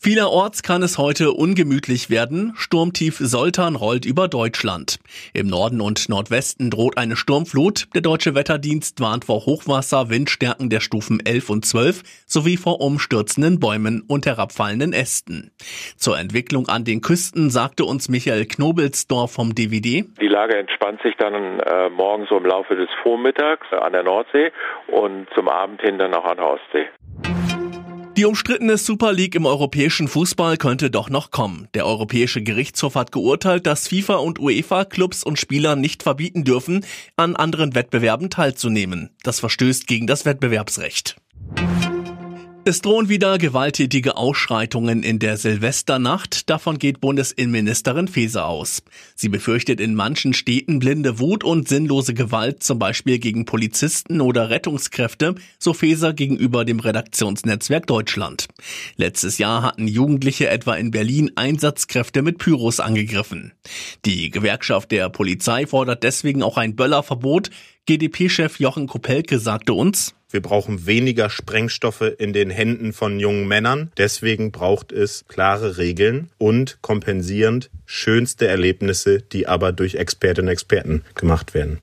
Vielerorts kann es heute ungemütlich werden. Sturmtief Soltan rollt über Deutschland. Im Norden und Nordwesten droht eine Sturmflut. Der deutsche Wetterdienst warnt vor Hochwasser, Windstärken der Stufen 11 und 12 sowie vor umstürzenden Bäumen und herabfallenden Ästen. Zur Entwicklung an den Küsten sagte uns Michael Knobelsdorf vom DVD. Die Lage entspannt sich dann äh, morgen so im Laufe des Vormittags an der Nordsee und zum Abend hin dann auch an der Ostsee. Die umstrittene Super League im europäischen Fußball könnte doch noch kommen. Der Europäische Gerichtshof hat geurteilt, dass FIFA und UEFA Clubs und Spieler nicht verbieten dürfen, an anderen Wettbewerben teilzunehmen. Das verstößt gegen das Wettbewerbsrecht. Es drohen wieder gewalttätige Ausschreitungen in der Silvesternacht. Davon geht Bundesinnenministerin Faeser aus. Sie befürchtet in manchen Städten blinde Wut und sinnlose Gewalt, zum Beispiel gegen Polizisten oder Rettungskräfte, so Faeser gegenüber dem Redaktionsnetzwerk Deutschland. Letztes Jahr hatten Jugendliche etwa in Berlin Einsatzkräfte mit Pyros angegriffen. Die Gewerkschaft der Polizei fordert deswegen auch ein Böllerverbot. GdP-Chef Jochen Kopelke sagte uns, wir brauchen weniger Sprengstoffe in den Händen von jungen Männern. Deswegen braucht es klare Regeln und kompensierend schönste Erlebnisse, die aber durch Expertinnen und Experten gemacht werden.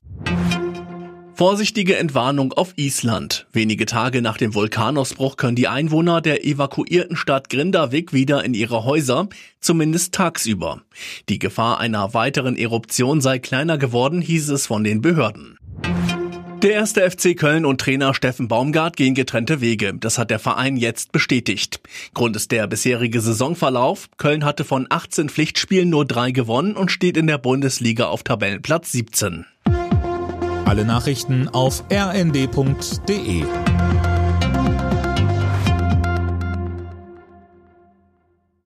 Vorsichtige Entwarnung auf Island. Wenige Tage nach dem Vulkanausbruch können die Einwohner der evakuierten Stadt Grindavik wieder in ihre Häuser, zumindest tagsüber. Die Gefahr einer weiteren Eruption sei kleiner geworden, hieß es von den Behörden. Der erste FC Köln und Trainer Steffen Baumgart gehen getrennte Wege. Das hat der Verein jetzt bestätigt. Grund ist der bisherige Saisonverlauf. Köln hatte von 18 Pflichtspielen nur drei gewonnen und steht in der Bundesliga auf Tabellenplatz 17. Alle Nachrichten auf rnd.de